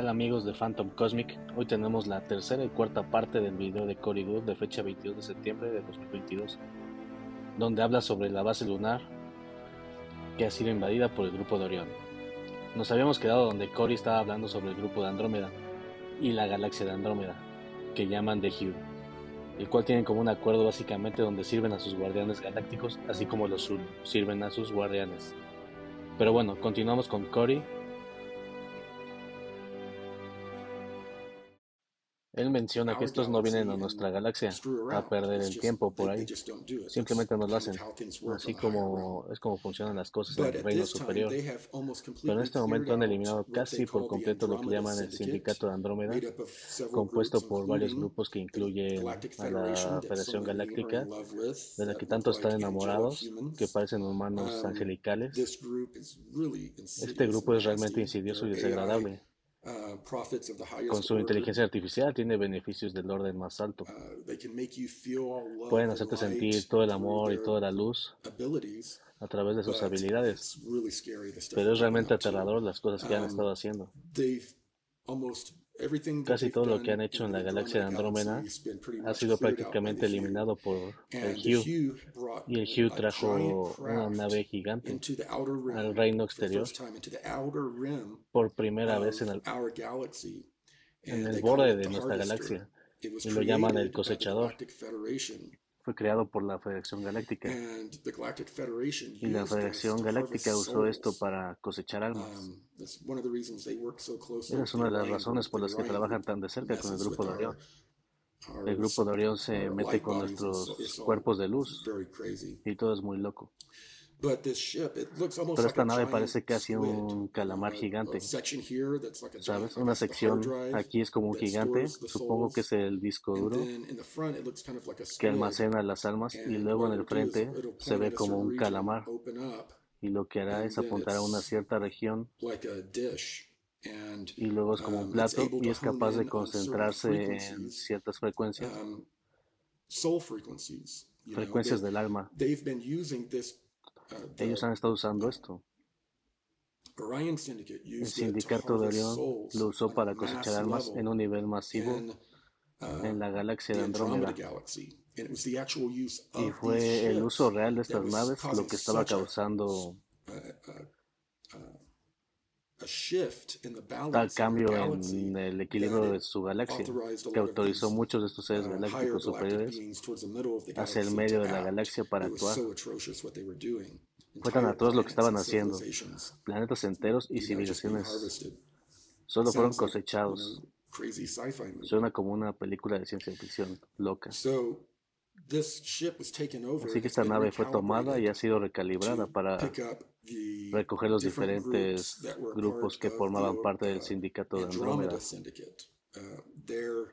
Hola amigos de Phantom Cosmic, hoy tenemos la tercera y cuarta parte del video de Cory Good de fecha 22 de septiembre de 2022, donde habla sobre la base lunar que ha sido invadida por el grupo de Orión. Nos habíamos quedado donde Cory estaba hablando sobre el grupo de Andrómeda y la galaxia de Andrómeda, que llaman The Hue, el cual tienen como un acuerdo básicamente donde sirven a sus guardianes galácticos, así como los Zulu sirven a sus guardianes. Pero bueno, continuamos con Cory Él menciona que estos no vienen a nuestra galaxia a perder el tiempo por ahí, simplemente nos lo hacen, así como es como funcionan las cosas en el reino superior. Pero en este momento han eliminado casi por completo lo que llaman el Sindicato de Andrómeda, compuesto por varios grupos que incluyen a la Federación Galáctica, de la que tanto están enamorados, que parecen humanos angelicales. Este grupo es realmente insidioso y desagradable. Uh, Con su inteligencia artificial tiene beneficios del orden más alto. Uh, Pueden hacerte sentir todo el amor y toda la luz a través de sus habilidades. Pero es realmente aterrador las cosas que han um, estado haciendo. Casi todo lo que han hecho en la galaxia de Andrómeda ha sido prácticamente eliminado por el Hugh, y el Hugh trajo una nave gigante al reino exterior por primera vez en el, en el borde de nuestra galaxia y lo llaman el cosechador fue creado por la Federación Galáctica. Y la Federación Galáctica usó esto para cosechar almas. Um, Esa es una de las razones por las que trabajan tan de cerca con el Grupo de Orión. El Grupo de Orión se mete con nuestros cuerpos de luz y todo es muy loco. Pero esta nave parece casi un calamar gigante. ¿Sabes? Una sección aquí es como un gigante, supongo que es el disco duro, que almacena las almas y luego en el frente se ve como un calamar. Y lo que hará es apuntar a una cierta región y luego es como un um, plato y es capaz de concentrarse en ciertas frecuencias, um, frecuencias del alma. Ellos han estado usando esto. El sindicato de Orión lo usó para cosechar almas en un nivel masivo uh, en la galaxia de Andrómeda. Y fue el uso real de estas naves lo que estaba causando tal cambio en el equilibrio de su galaxia, que autorizó muchos de estos seres uh, galácticos superiores hacia el medio de la galaxia para actuar. Fue a todos lo que estaban haciendo. Planetas enteros y civilizaciones solo fueron cosechados. Suena como una película de ciencia ficción loca. Así que esta nave fue tomada y ha sido recalibrada para recoger los diferentes grupos que formaban parte del uh, sindicato de Andrómeda. Uh,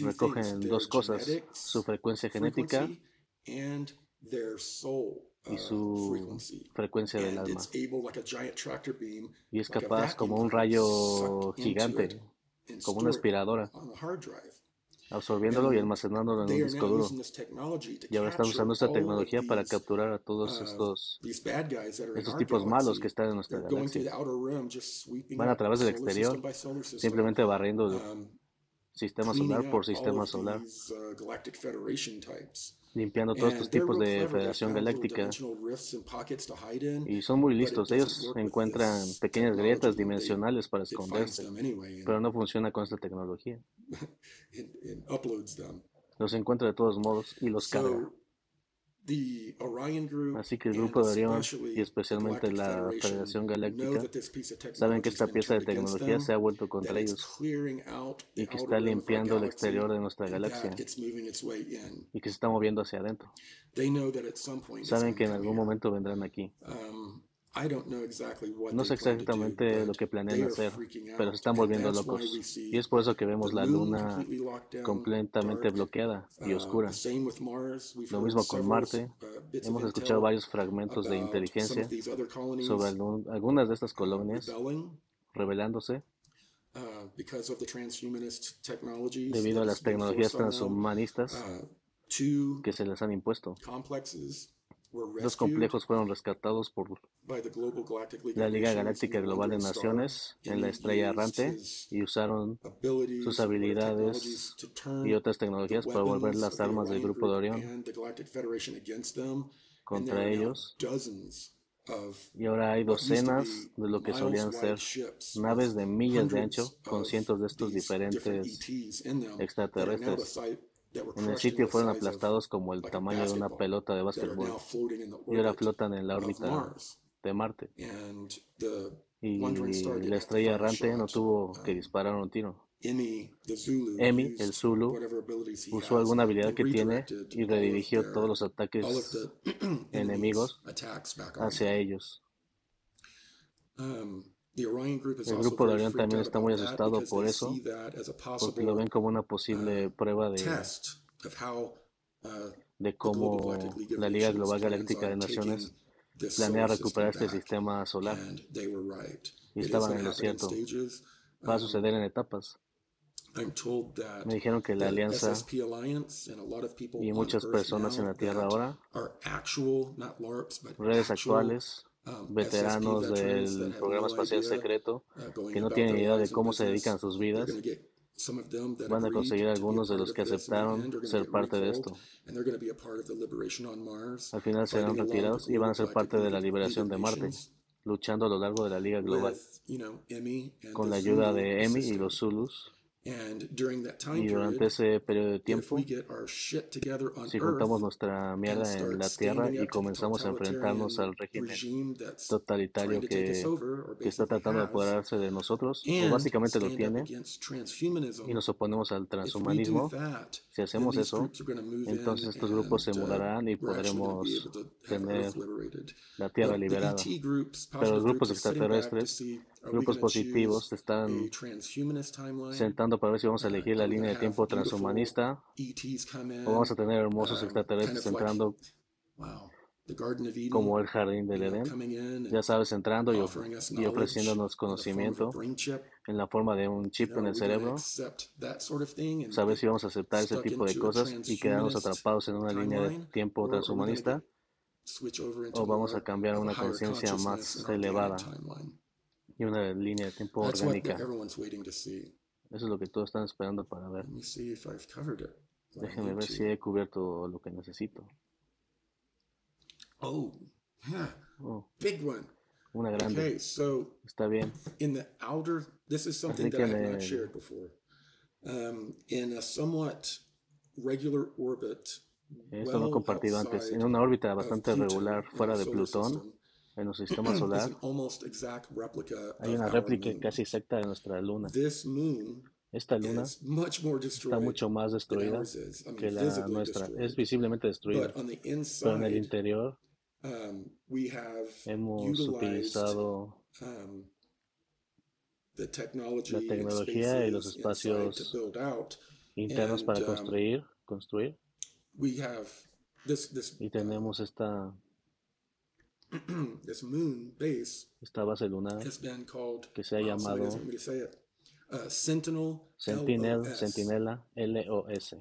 Recogen dos cosas, su frecuencia genética y uh, su frecuencia del alma. Y es capaz como un rayo gigante, como una aspiradora, absorbiéndolo y almacenándolo en un disco duro. Y ahora están usando esta tecnología para capturar a todos uh, estos, estos tipos malos que están en nuestra galaxia. Van a través del exterior, simplemente barriendo um, sistema solar por sistema solar limpiando todos estos tipos de Federación Galáctica. Y son muy listos. Ellos encuentran pequeñas grietas dimensionales para esconderse, pero no funciona con esta tecnología. Los encuentra de todos modos y los carga. Así que el grupo de Orión y especialmente la Federación Galáctica saben que esta pieza de tecnología se ha vuelto contra ellos y que está limpiando el exterior de nuestra galaxia y que se está moviendo hacia adentro. Saben que en algún momento vendrán aquí. No sé exactamente lo que planean hacer, pero se están volviendo locos. Y es por eso que vemos la luna completamente bloqueada y uh, oscura. Lo mismo con Marte. Uh, Hemos escuchado varios fragmentos de inteligencia sobre algunas de estas colonias revelándose uh, debido a las tecnologías transhumanistas que se les han impuesto Dos complejos fueron rescatados por la Liga Galáctica Global de Naciones en la Estrella Errante y usaron sus habilidades y otras tecnologías para volver las armas del Grupo de Orión contra ellos. Y ahora hay docenas de lo que solían ser naves de millas de ancho con cientos de estos diferentes extraterrestres. En el sitio fueron aplastados como el tamaño de una pelota de básquetbol y ahora flotan en la órbita de Marte. Y la estrella errante no tuvo que disparar un tiro. Emi, el Zulu, usó alguna habilidad que tiene y redirigió todos los ataques enemigos hacia ellos. El grupo de Orión también está muy asustado por eso, porque lo ven como una posible prueba de, de cómo la Liga Global Galáctica de Naciones planea recuperar este sistema solar. Y estaban en lo cierto. Va a suceder en etapas. Me dijeron que la alianza y muchas personas en la Tierra ahora, redes actuales, Um, veteranos del programa espacial secreto uh, que no tienen idea de cómo se dedican sus vidas, van a conseguir algunos de los que aceptaron ser parte de esto. Al final serán retirados y van a ser parte de la liberación de Marte, luchando a lo largo de la Liga Global, con la ayuda de Emi y los Zulus y durante ese periodo de tiempo, si juntamos nuestra mierda en la tierra y comenzamos a enfrentarnos al régimen totalitario que, que está tratando de apoderarse de nosotros, o básicamente lo tiene, y nos oponemos al transhumanismo, si hacemos eso, entonces estos grupos se uh, mudarán y podremos tener la tierra liberada. Pero los grupos extraterrestres grupos positivos están sentando para ver si vamos a elegir la línea de tiempo transhumanista o vamos a tener hermosos um, extraterrestres entrando como el jardín del Edén, ya sabes, entrando y, ofreciéndonos conocimiento en la forma de un chip en el cerebro, sabes si vamos a aceptar ese tipo de cosas y quedarnos atrapados en una línea de tiempo transhumanista o vamos a cambiar a una conciencia más elevada y una línea de tiempo orgánica. Eso es lo que todos están esperando para ver. Déjenme ver si he cubierto lo que necesito. Oh, yeah. oh. Big one. Una grande. Okay, so Está bien. In the outer, this is something that I have not shared before. Um, in a somewhat regular orbit. Esto no he compartido antes. En una órbita bastante regular fuera de Plutón, en nuestro sistema solar, hay una réplica casi exacta de nuestra luna. Esta luna está mucho más destruida que la nuestra. Es visiblemente destruida. Pero en el interior um, hemos utilizado um, la tecnología y los espacios internos para um, construir, construir. Y tenemos esta esta base lunar que se ha llamado uh, Sentinel, Sentinela LOS.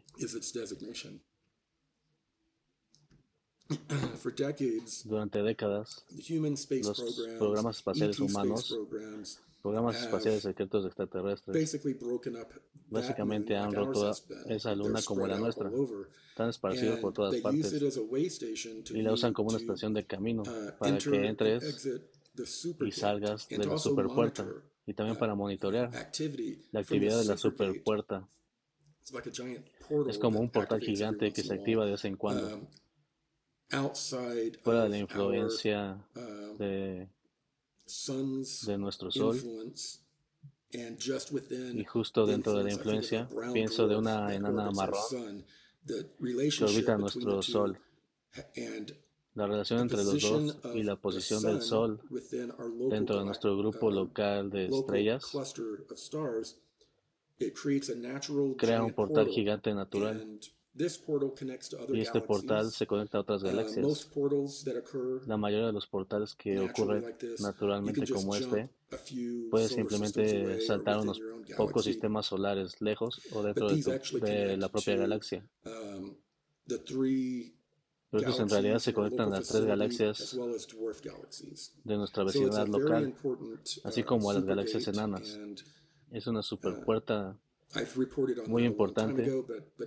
Durante décadas, los programas espaciales humanos programas espaciales secretos extraterrestres básicamente han roto esa luna como la nuestra. Están esparcidos por todas partes y la usan como una estación de camino uh, para que entres y salgas de la superpuerta y también para monitorear la actividad de la superpuerta. Es como un portal gigante que se activa de vez en cuando. Um, Fuera de la influencia um, de de nuestro Sol. Y justo dentro de la influencia, pienso de una enana marrón que orbita nuestro Sol. La relación entre los dos y la posición del Sol dentro de nuestro grupo uh, local de estrellas crea un portal gigante natural y este portal se conecta a otras uh, galaxias. La mayoría de los portales que ocurren naturalmente como este, puedes simplemente saltar unos pocos sistemas solares lejos o dentro de, la propia galaxia. Um, Pero estos en realidad se conectan a tres galaxias de nuestra vecindad local, así como a las galaxias enanas. Es una superpuerta muy importante.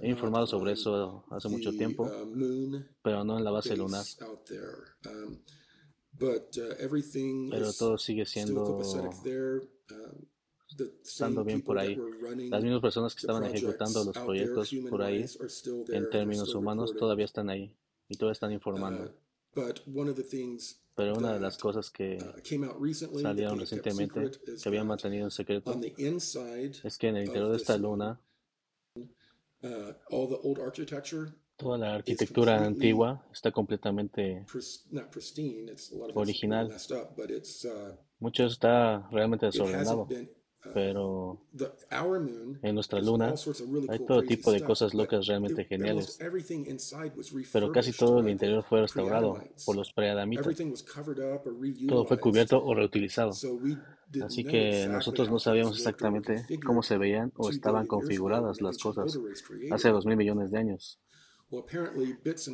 He informado sobre eso hace mucho tiempo, pero no en la base lunar. Pero todo sigue siendo estando bien por ahí. Las mismas personas que estaban ejecutando los proyectos por ahí, en términos humanos, todavía están ahí y todavía están informando. Pero una de las cosas que salieron recientemente, que habían mantenido en secreto, es que en el interior de esta luna, toda la arquitectura antigua está completamente original. Mucho está realmente desordenado pero en nuestra luna hay todo tipo de cosas locas realmente geniales. Pero casi todo el interior fue restaurado por los preadamitas. Todo fue cubierto o reutilizado. Así que nosotros no sabíamos exactamente cómo se veían o estaban configuradas las cosas hace dos mil millones de años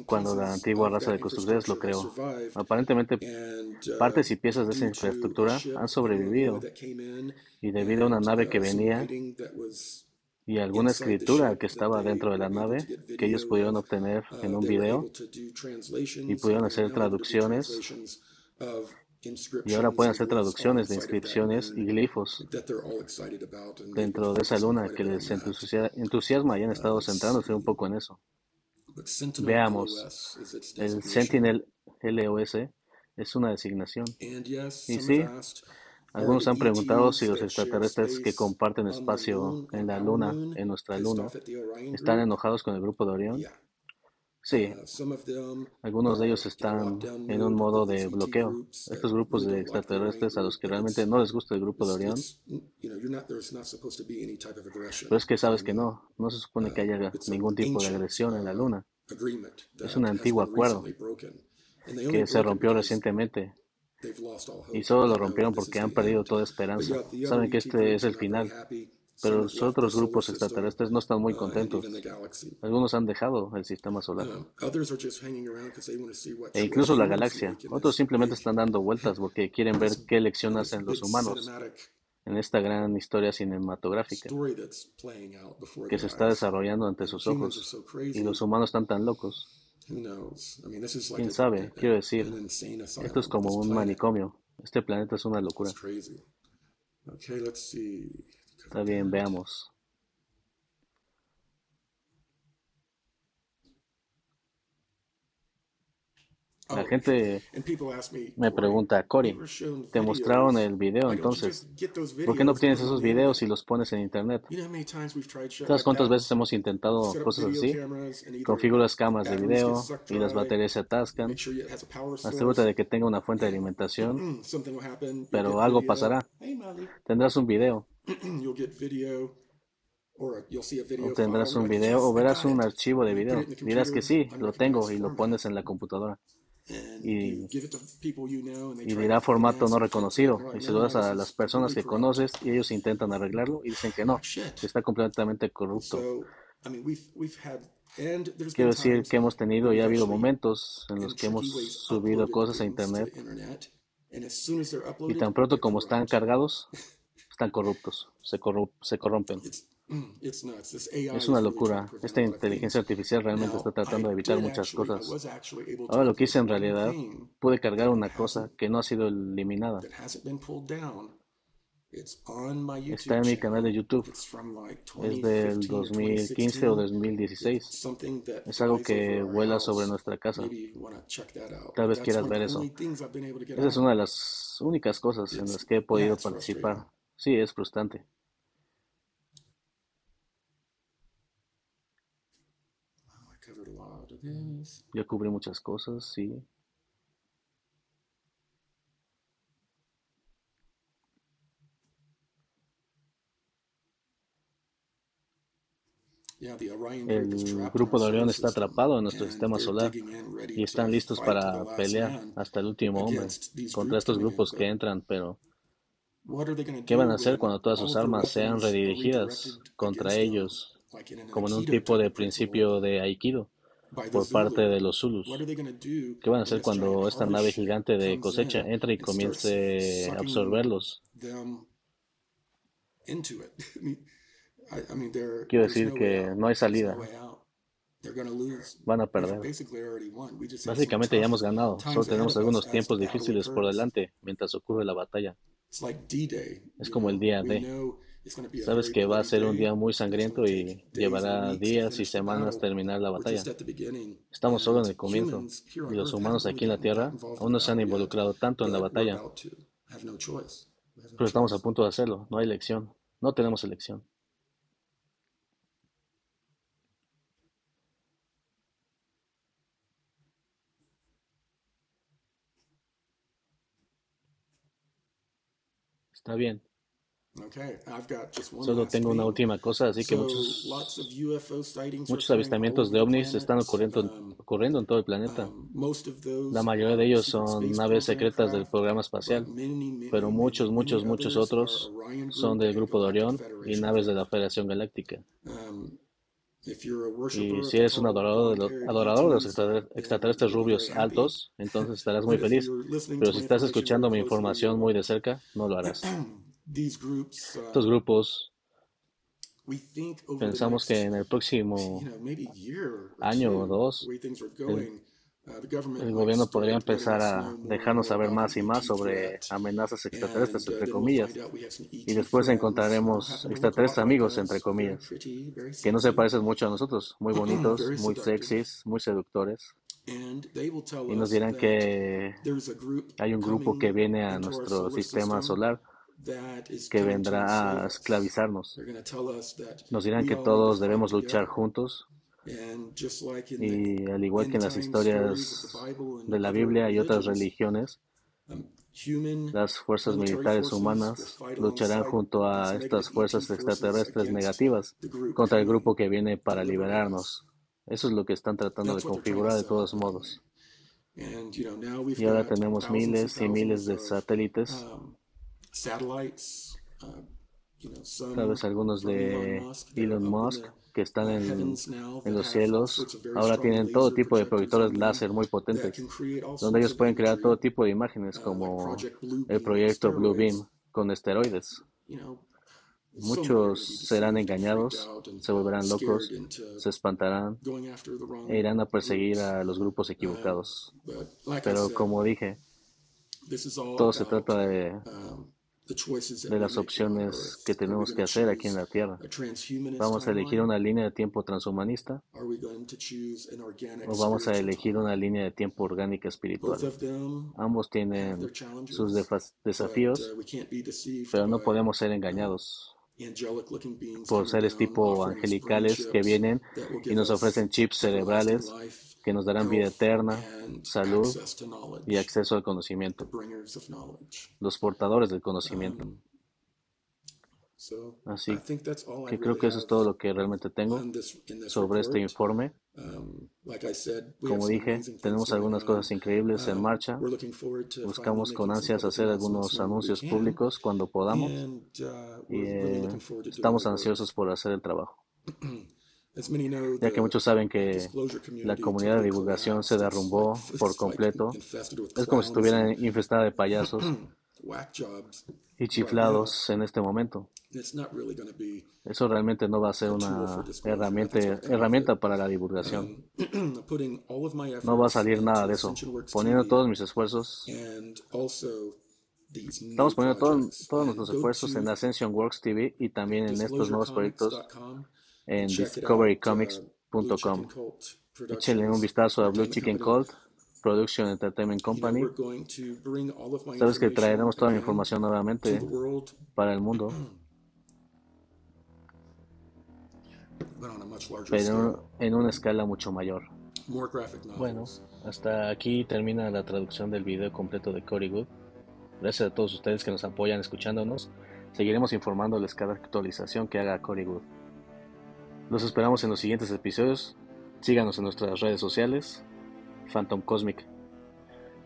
cuando la antigua raza de constructores lo creó. Aparentemente, uh, partes y piezas de esa infraestructura han sobrevivido y debido a una nave que venía y alguna escritura que estaba dentro de la nave que ellos pudieron obtener uh, en un video y pudieron hacer traducciones y ahora pueden hacer traducciones de inscripciones y glifos dentro de esa luna que les entusiasma y han estado centrándose un poco en eso. Veamos, el Sentinel LOS es una designación. Y sí, algunos han preguntado si los extraterrestres que comparten espacio en la Luna, en nuestra Luna, están enojados con el grupo de Orión. Sí, uh, algunos de ellos están en un modo de bloqueo. Estos grupos de extraterrestres a los que realmente no les gusta el grupo de Orión. Pero es que sabes que no, no se supone que haya ningún tipo de agresión en la Luna. Es un antiguo acuerdo que se rompió recientemente. y solo lo rompieron porque han perdido toda esperanza. Saben que este es el final, pero los otros grupos extraterrestres no están muy contentos. Algunos han dejado el sistema solar. E incluso la galaxia. Otros simplemente están dando vueltas porque quieren ver qué lección hacen los humanos en esta gran historia cinematográfica que se está desarrollando ante sus ojos. Y los humanos están tan locos. ¿Quién sabe? Quiero decir, esto es como un manicomio. Este planeta es una locura. Está bien, veamos. La gente me pregunta, Cory, te mostraron el video, entonces, ¿por qué no obtienes esos videos y los pones en Internet? ¿Sabes cuántas veces hemos intentado cosas así? Configuras cámaras de video y las baterías se atascan. Asegúrate de que tenga una fuente de alimentación, pero algo pasará. Tendrás un video. O tendrás un video o verás un archivo de video. Dirás que sí, lo tengo y lo pones en la computadora. Y, dirá formato no reconocido. Y se lo das a las personas que conoces y ellos intentan arreglarlo y dicen que no, que está completamente corrupto. Quiero decir que hemos tenido y ha habido momentos en los que hemos subido cosas a Internet y tan pronto como están cargados, están corruptos, se, se corrompen. Es una locura. Esta inteligencia artificial realmente está tratando de evitar muchas cosas. Ahora lo que hice en realidad, pude cargar una cosa que no ha sido eliminada. Está en mi canal de YouTube. Es del 2015 o 2016. Es algo que vuela sobre nuestra casa. Tal vez quieras ver eso. Esa es una de las únicas cosas en las que he podido participar. Sí, es frustrante. Ya cubrí muchas cosas, sí. El grupo de Orión está atrapado en nuestro sistema solar y están listos para pelear hasta el último hombre contra estos grupos que entran, pero ¿qué van a hacer cuando todas sus armas sean redirigidas contra ellos, como en un tipo de principio de Aikido? por parte de los Zulus. ¿Qué van a hacer cuando esta nave gigante de cosecha entre y comience a absorberlos? Quiero decir que no hay salida. Van a perder. Básicamente ya hemos ganado. Solo tenemos algunos tiempos difíciles por delante mientras ocurre la batalla. Es como el día D. Sabes que va a ser un día muy sangriento y llevará días y semanas terminar la batalla. Estamos solo en el comienzo y los humanos aquí en la Tierra aún no se han involucrado tanto en la batalla. Pero estamos a punto de hacerlo. No hay elección. No tenemos elección. Está bien. Solo tengo una última cosa, así que muchos, muchos avistamientos de ovnis están ocurriendo, um, ocurriendo en todo el planeta. Um, La mayoría de ellos son naves secretas del programa espacial, pero muchos, muchos, muchos otros son del grupo de Orión y naves de la Federación Galáctica. Y si eres un adorador de los, adorador de los extraterrestres rubios altos, entonces estarás muy feliz. Pero si estás escuchando mi información muy de cerca, no lo harás. Estos grupos pensamos que en el próximo año o dos el, gobierno podría empezar a dejarnos saber más y más sobre amenazas extraterrestres, entre comillas, y después encontraremos extraterrestres amigos, entre comillas, que no se parecen mucho a nosotros, muy bonitos, muy sexys, muy seductores. Y nos dirán que hay un grupo que viene a nuestro sistema solar que vendrá a esclavizarnos. Nos dirán que todos debemos luchar juntos y al igual que en las historias de la Biblia y otras religiones, um, las fuerzas militares humanas lucharán junto a estas fuerzas extraterrestres negativas contra el grupo que viene para liberarnos. Eso es lo que están tratando de configurar de todos modos. Y ahora tenemos miles y miles de satélites um, uh, tal vez algunos de Elon Musk que están en, los cielos ahora tienen todo tipo de proyectores láser muy potentes, donde ellos pueden crear todo tipo de imágenes uh, como el proyecto Blue Beam con esteroides. Muchos serán engañados, se volverán locos, se espantarán e irán a perseguir a los grupos uh, equivocados. Pero como dije, todo se trata de um, de las opciones que tenemos que hacer aquí en la Tierra. ¿Vamos a elegir una línea de tiempo transhumanista. O vamos a elegir una línea de tiempo orgánica espiritual? Ambos tienen sus desafíos, uh, pero no podemos ser engañados por seres tipo angelicales que vienen y nos ofrecen chips cerebrales que nos darán vida eterna, salud y acceso al conocimiento, los portadores del conocimiento. Um, Así que creo que eso es todo lo que realmente tengo sobre este informe. Um, Como dije, tenemos algunas cosas increíbles en um, marcha. Buscamos con ansias hacer algunos anuncios públicos cuando podamos uh, y eh, estamos ansiosos por hacer el trabajo. ya que muchos saben que la comunidad de divulgación se derrumbó por completo. Es como si estuvieran infestada de payasos y chiflados en este momento. Eso realmente no va a ser una herramienta, herramienta para la divulgación. No va a salir nada de eso. Poniendo todos mis esfuerzos, estamos poniendo todos nuestros esfuerzos en Ascension Works TV y también en estos nuevos proyectos en discoverycomics.com. Échenle un vistazo a Blue Chicken Cult, Production Entertainment Company. Sabes que traeremos toda la información nuevamente para el mundo, pero en una escala mucho mayor. Bueno, hasta aquí termina la traducción del video completo de Cory Good. Gracias a todos ustedes que nos apoyan escuchándonos. Seguiremos informándoles cada actualización que haga Cory Good. Los esperamos en los siguientes episodios. Síganos en nuestras redes sociales, Phantom Cosmic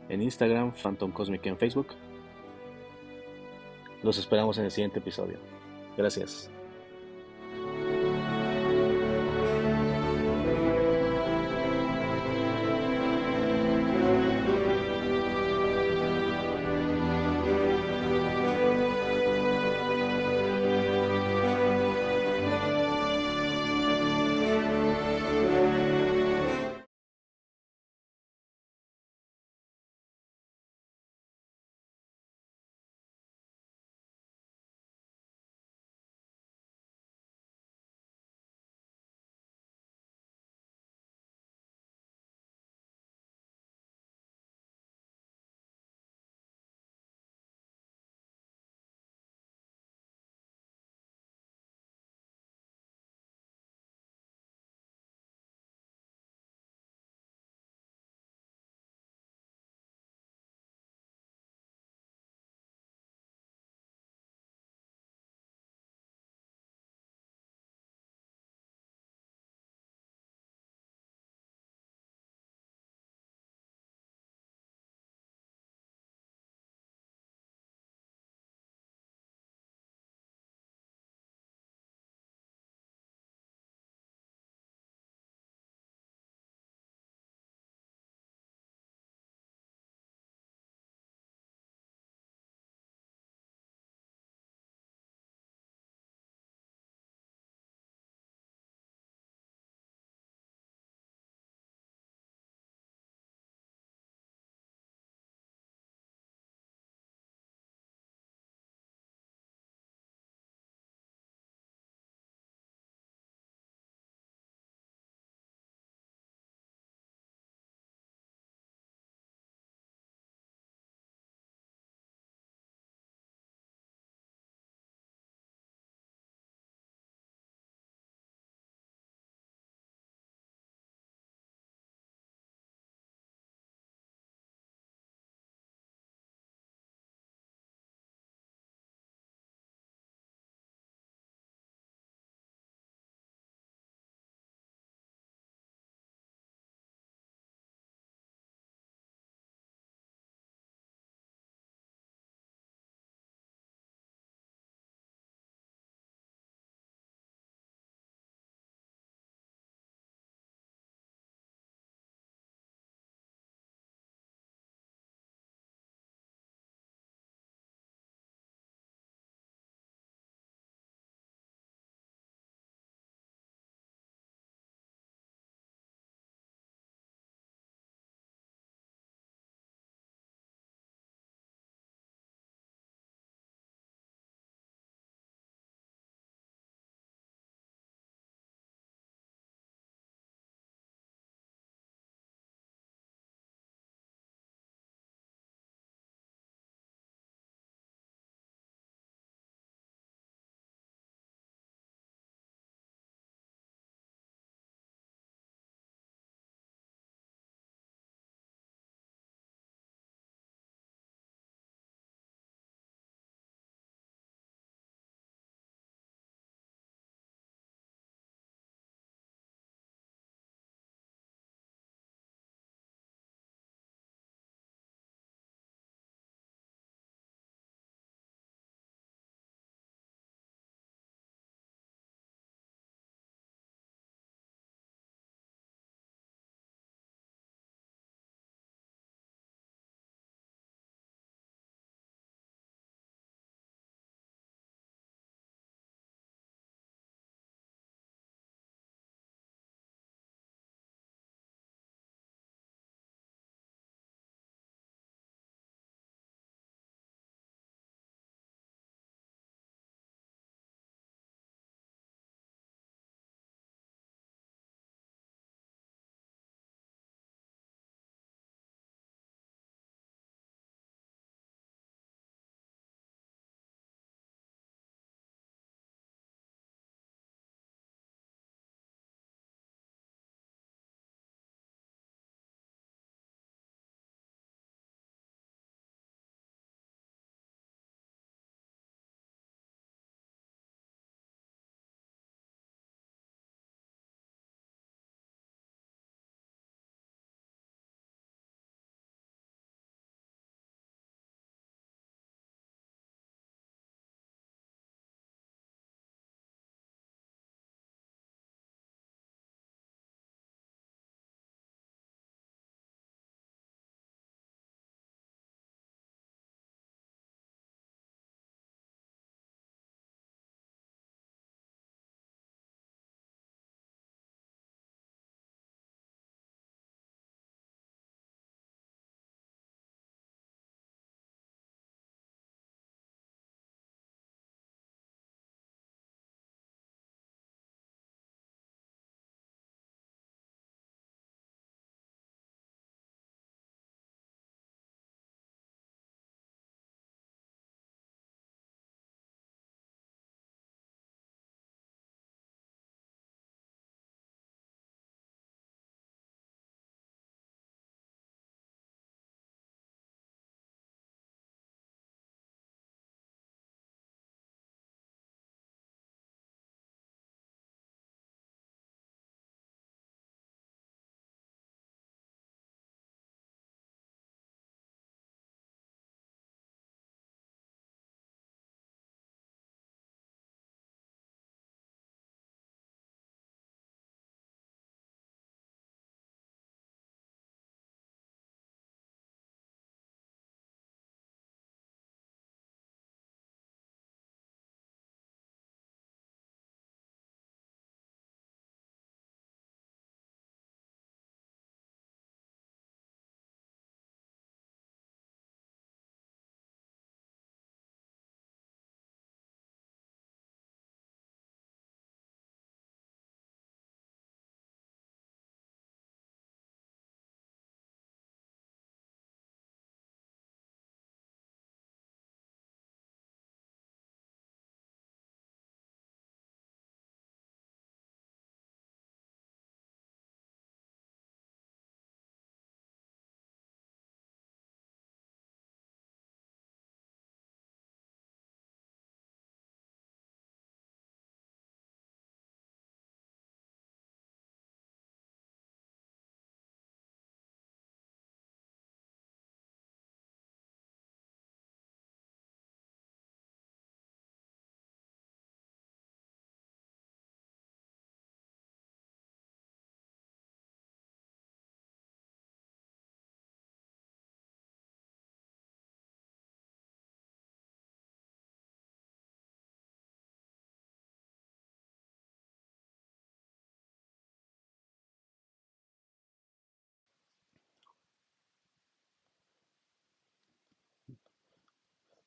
en Instagram, Phantom Cosmic en Facebook. Los esperamos en el siguiente episodio. Gracias.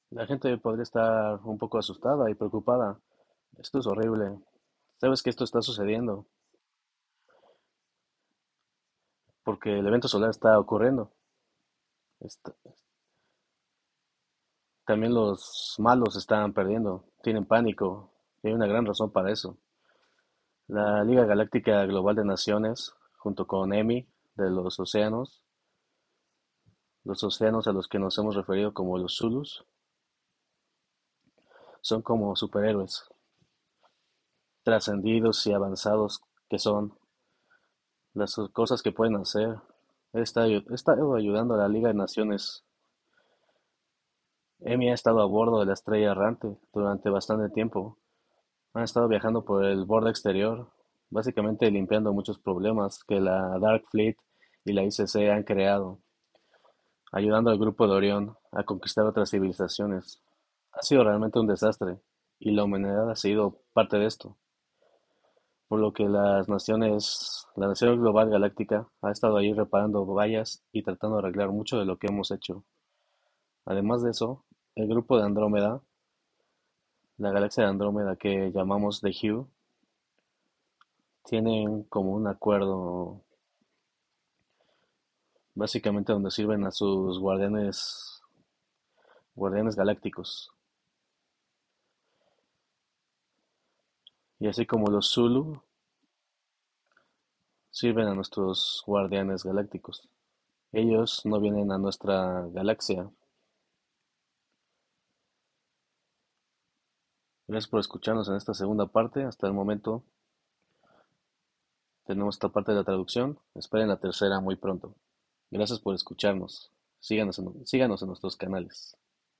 La gente podría estar un poco asustada y preocupada. Esto es horrible. ¿Sabes que esto está sucediendo? Porque el evento solar está ocurriendo. También los malos están perdiendo, tienen pánico, y hay una gran razón para eso. La Liga Galáctica Global de Naciones, junto con EMI de los océanos, los océanos a los que nos hemos referido como los Zulus, son como superhéroes, trascendidos y avanzados que son, las cosas que pueden hacer. He estado ayudando a la Liga de Naciones Emi ha estado a bordo de la Estrella Errante durante bastante tiempo. Han estado viajando por el borde exterior, básicamente limpiando muchos problemas que la Dark Fleet y la ICC han creado, ayudando al grupo de Orión a conquistar otras civilizaciones. Ha sido realmente un desastre, y la humanidad ha sido parte de esto. Por lo que las naciones, la Nación Global Galáctica ha estado ahí reparando vallas y tratando de arreglar mucho de lo que hemos hecho. Además de eso, el grupo de Andrómeda, la galaxia de Andrómeda que llamamos The Hue, tienen como un acuerdo básicamente donde sirven a sus guardianes guardianes galácticos. Y así como los Zulu sirven a nuestros guardianes galácticos. Ellos no vienen a nuestra galaxia Gracias por escucharnos en esta segunda parte. Hasta el momento tenemos esta parte de la traducción. Esperen la tercera muy pronto. Gracias por escucharnos. Síganos en, síganos en nuestros canales.